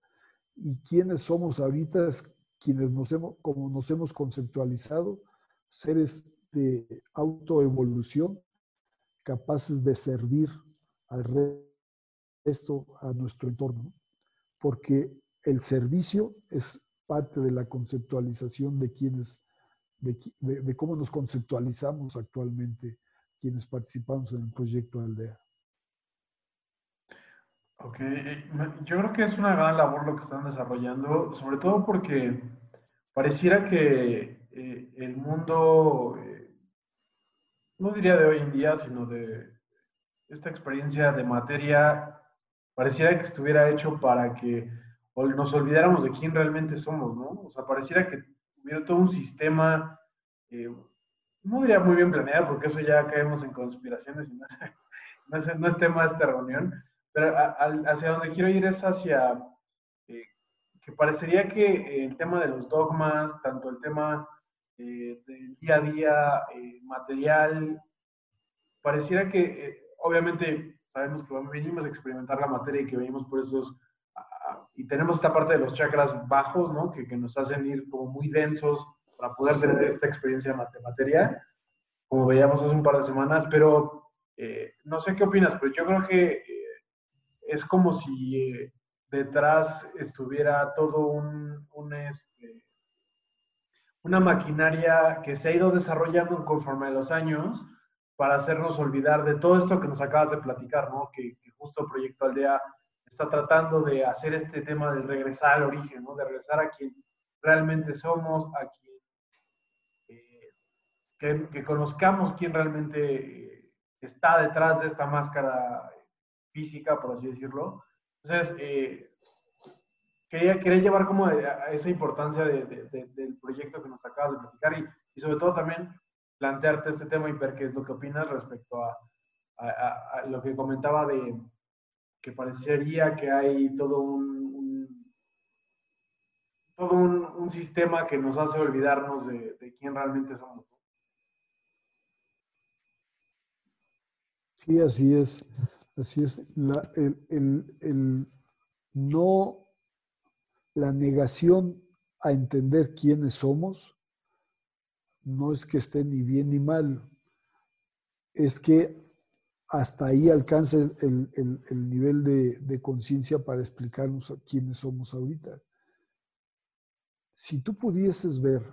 S3: Y quienes somos ahorita es quienes nos hemos, como nos hemos conceptualizado, seres de autoevolución, capaces de servir al resto, a nuestro entorno. Porque el servicio es parte de la conceptualización de quienes de, cómo nos conceptualizamos actualmente quienes participamos en el proyecto Aldea.
S2: Ok, eh, yo creo que es una gran labor lo que están desarrollando, sobre todo porque pareciera que eh, el mundo, eh, no diría de hoy en día, sino de esta experiencia de materia, pareciera que estuviera hecho para que nos olvidáramos de quién realmente somos, ¿no? O sea, pareciera que hubiera todo un sistema, no diría muy bien planeado, porque eso ya caemos en conspiraciones y no es, *laughs* no es, tema de esta reunión, pero hacia donde quiero ir es hacia eh, que parecería que el tema de los dogmas, tanto el tema eh, del día a día material, pareciera que obviamente sabemos que venimos a experimentar la materia y que venimos por esos y tenemos esta parte de los chakras bajos, ¿no? Que, que, nos hacen ir como muy densos para poder tener esta experiencia de materia, como veíamos hace un par de semanas, pero eh, no sé qué opinas, pero yo creo que eh, es como si detrás estuviera todo este, una maquinaria que se ha ido desarrollando conforme a los años para hacernos olvidar de todo esto que nos acabas de platicar, ¿no? Que, que justo Proyecto Aldea está tratando de hacer este tema de regresar al origen, ¿no? de regresar a quien realmente somos, a quien eh, que, conozcamos quién realmente eh, está detrás de esta máscara física, por así decirlo. Entonces, eh, quería, quería llevar como esa importancia del proyecto que nos acabas de platicar y, sobre todo también plantearte este tema y ver qué es lo que opinas respecto a, lo que comentaba de que parecería que hay todo un, todo un, sistema que nos hace olvidarnos de, quién realmente somos.
S3: Sí, así es. Así es. el, no, la negación a entender quiénes somos no es que esté ni bien ni mal, es que hasta ahí alcanza el, nivel de, conciencia para explicarnos quiénes somos ahorita. Si tú pudieses ver,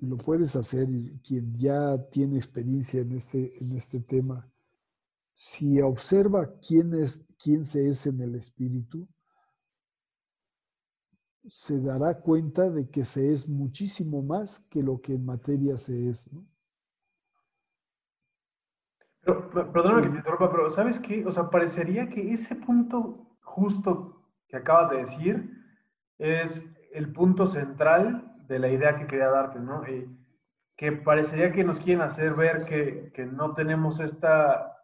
S3: lo puedes hacer, quien ya tiene experiencia en este, en este tema, si observa quién, es, quién se es en el espíritu, se dará cuenta de que se es muchísimo más que lo que en materia se es. ¿no?
S2: Pero, perdóname que te interrumpa, pero ¿sabes qué? O sea, parecería que ese punto justo que acabas de decir es el punto central de la idea que quería darte, ¿no? Eh, que parecería que nos quieren hacer ver que, que, no tenemos esta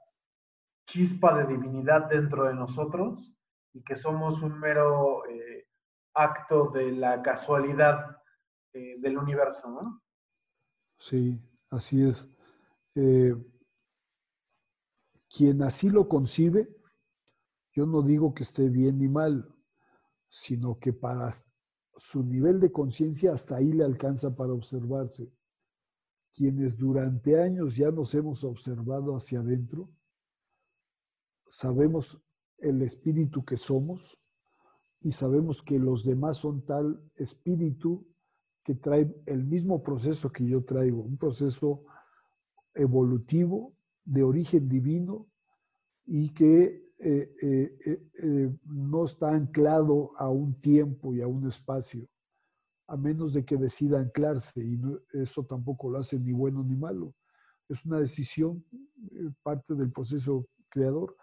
S2: chispa de divinidad dentro de nosotros y que somos un mero eh, acto de la casualidad eh, del universo, ¿no?
S3: Sí, así es. Eh, quien así lo concibe, yo no digo que esté bien ni mal, sino que para su nivel de conciencia hasta ahí le alcanza para observarse. Quienes durante años ya nos hemos observado hacia adentro, sabemos el espíritu que somos y sabemos que los demás son tal espíritu que trae el mismo proceso que yo traigo, un proceso evolutivo de origen divino y que eh, eh, eh, no está anclado a un tiempo y a un espacio, a menos de que decida anclarse, y eso tampoco lo hace ni bueno ni malo. Es una decisión, parte del proceso creador.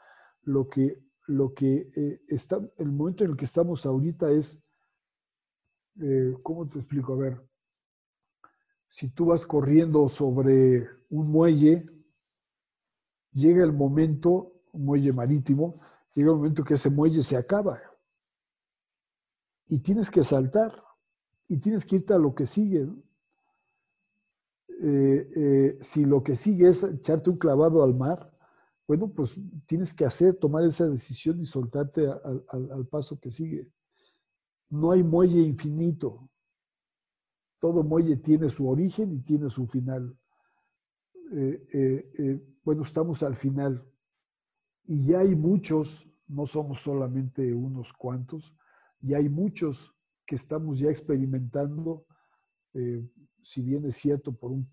S3: Lo que, lo que está, el momento en el que estamos ahorita es, ¿cómo te explico? A ver, si tú vas corriendo sobre un muelle, llega el momento, un muelle marítimo, llega el momento que ese muelle se acaba. Y tienes que saltar. Y tienes que irte a lo que sigue. Eh, eh, si lo que sigue es echarte un clavado al mar, bueno, pues tienes que hacer, tomar esa decisión y soltarte al paso que sigue. No hay muelle infinito. Todo muelle tiene su origen y tiene su final. Eh, bueno, estamos al final y ya hay muchos, no somos solamente unos cuantos, y hay muchos que estamos ya experimentando, eh, si bien es cierto por, un,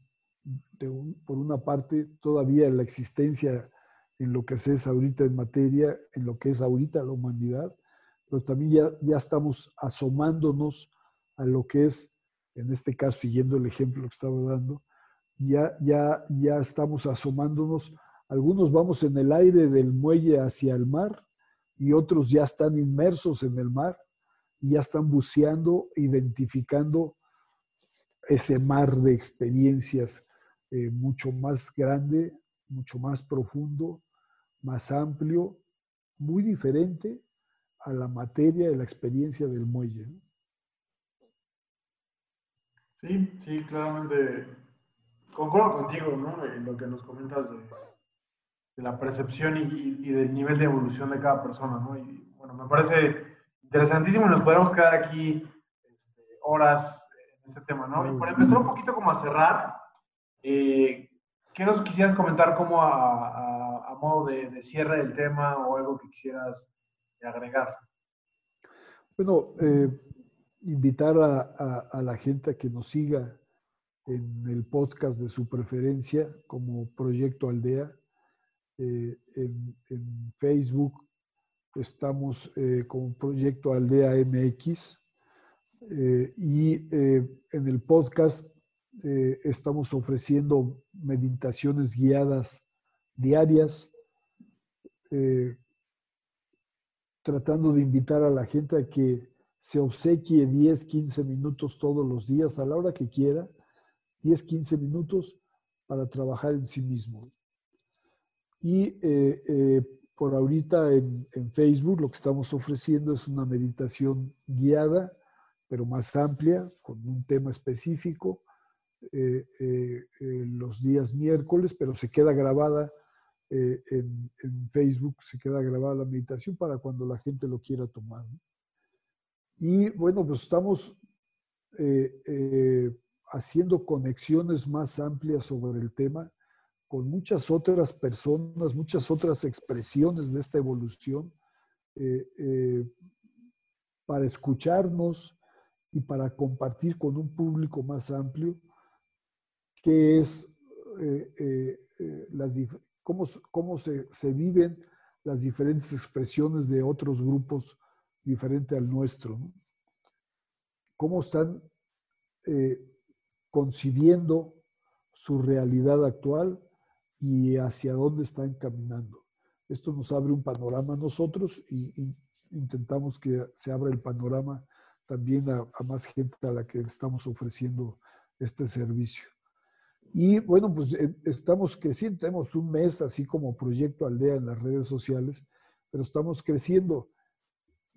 S3: por una parte todavía la existencia en lo que se es ahorita en materia, en lo que es ahorita la humanidad, pero también ya, ya estamos asomándonos a lo que es, en este caso, siguiendo el ejemplo que estaba dando, ya, ya, ya estamos asomándonos. Algunos vamos en el aire del muelle hacia el mar y otros ya están inmersos en el mar y ya están buceando, identificando ese mar de experiencias eh, mucho más grande, mucho más profundo, más amplio, muy diferente a la materia de la experiencia del muelle.
S2: Sí, sí, claramente concuerdo contigo, ¿no? En lo que nos comentas de, la percepción y, del nivel de evolución de cada persona, ¿no? Y bueno, me parece interesantísimo y nos podemos quedar aquí este, horas en este tema, ¿no? Y para empezar un poquito como a cerrar, eh, ¿qué nos quisieras comentar como a, modo de, cierre del tema o algo que quisieras agregar?
S3: Bueno, eh, invitar a la gente a que nos siga en el podcast de su preferencia como Proyecto Aldea. Eh, en, Facebook estamos eh, como Proyecto Aldea MX eh, y en el podcast estamos ofreciendo meditaciones guiadas diarias, tratando de invitar a la gente a que se obsequie 10, 15 minutos todos los días a la hora que quiera 10, 15 minutos para trabajar en sí mismo. Y eh, eh, por ahorita en, Facebook lo que estamos ofreciendo es una meditación guiada, pero más amplia, con un tema específico, eh, los días miércoles, pero se queda grabada en, Facebook, se queda grabada la meditación para cuando la gente lo quiera tomar. Y bueno, pues estamos haciendo conexiones más amplias sobre el tema con muchas otras personas, muchas otras expresiones de esta evolución, eh, eh, para escucharnos y para compartir con un público más amplio qué es las, cómo, cómo se, se, viven las diferentes expresiones de otros grupos diferentes al nuestro. Cómo están eh, concibiendo su realidad actual y hacia dónde están caminando. Esto nos abre un panorama a nosotros y, intentamos que se abra el panorama también a, más gente a la que estamos ofreciendo este servicio. Y bueno, pues eh, estamos creciendo, tenemos un mes así como Proyecto Aldea en las redes sociales, pero estamos creciendo.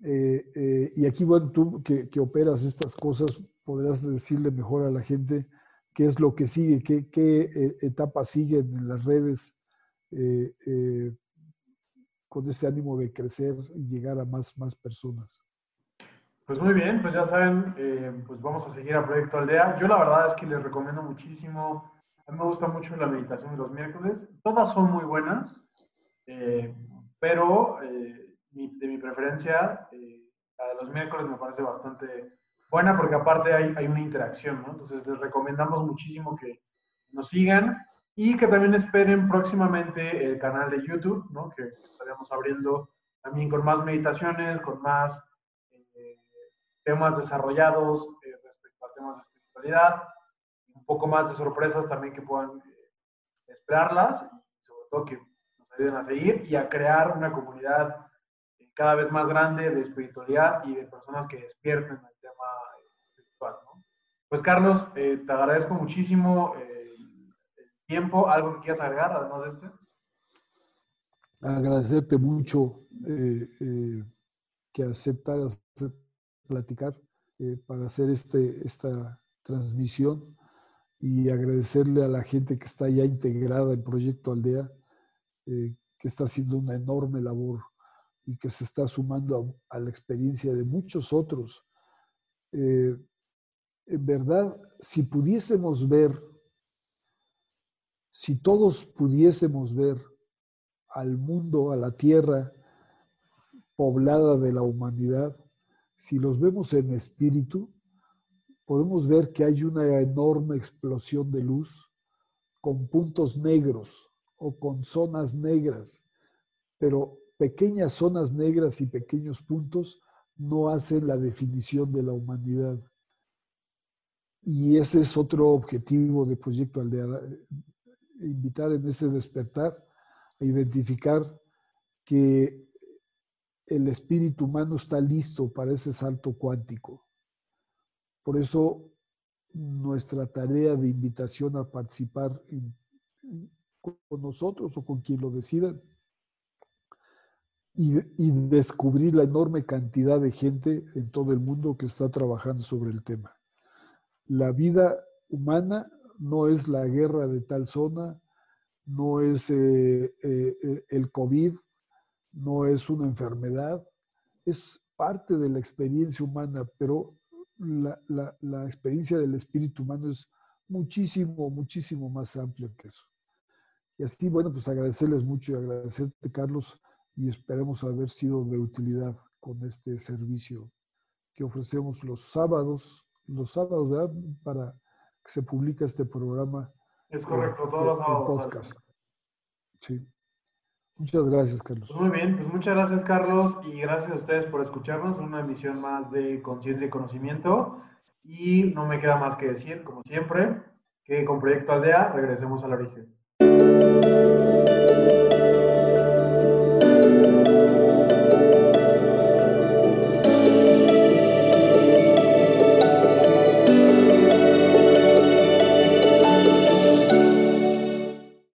S3: Eh, y aquí, bueno, tú que, operas estas cosas, podrás decirle mejor a la gente qué es lo que sigue, qué, qué eh, etapas siguen en las redes eh, eh, con ese ánimo de crecer y llegar a más, más personas.
S2: Pues muy bien, pues ya saben, pues vamos a seguir a Proyecto Aldea. Yo la verdad es que les recomiendo muchísimo, a mí me gusta mucho la meditación de los miércoles, todas son muy buenas, pero de mi preferencia, la de los miércoles me parece bastante buena porque aparte hay, hay una interacción, ¿no? Entonces les recomendamos muchísimo que nos sigan y que también esperen próximamente el canal de YouTube, ¿no? Que estaremos abriendo también con más meditaciones, con más eh, temas desarrollados eh, respecto a temas de espiritualidad, poco más de sorpresas también que puedan eh, esperarlas y sobre todo que nos ayuden a seguir y a crear una comunidad cada vez más grande de espiritualidad y de personas que despierten el tema espiritual. ¿no? Pues Carlos, eh, te agradezco muchísimo eh, el tiempo. ¿Algo que quieras agregar además de este?
S3: Agradecerte mucho eh, que aceptaras platicar para hacer este, esta transmisión y agradecerle a la gente que está ya integrada en Proyecto Aldea, que está haciendo una enorme labor y que se está sumando a, la experiencia de muchos otros. Eh, en verdad, si pudiésemos ver, si todos pudiésemos ver al mundo, a la tierra poblada de la humanidad, si los vemos en espíritu, podemos ver que hay una enorme explosión de luz con puntos negros o con zonas negras, pero pequeñas zonas negras y pequeños puntos no hacen la definición de la humanidad. Y ese es otro objetivo del Proyecto Aldea, invitar en ese despertar a identificar que el espíritu humano está listo para ese salto cuántico. Por eso nuestra tarea de invitación a participar con nosotros o con quien lo decida y, descubrir la enorme cantidad de gente en todo el mundo que está trabajando sobre el tema. La vida humana no es la guerra de tal zona, no es eh, eh, el COVID, no es una enfermedad, es parte de la experiencia humana, pero la, la experiencia del espíritu humano es muchísimo, muchísimo más amplia que eso. Y así, bueno, pues agradecerles mucho y agradecerte, Carlos, y esperemos haber sido de utilidad con este servicio que ofrecemos los sábados, los sábados, ¿verdad? Para que se publique este programa.
S2: Es correcto, todos los sábados.
S3: Podcast. Sí. Muchas gracias, Carlos.
S2: Muy bien, pues muchas gracias, Carlos, y gracias a ustedes por escucharnos una emisión más de Conciencia y Conocimiento. Y no me queda más que decir, como siempre, que con Proyecto Aldea regresemos al origen.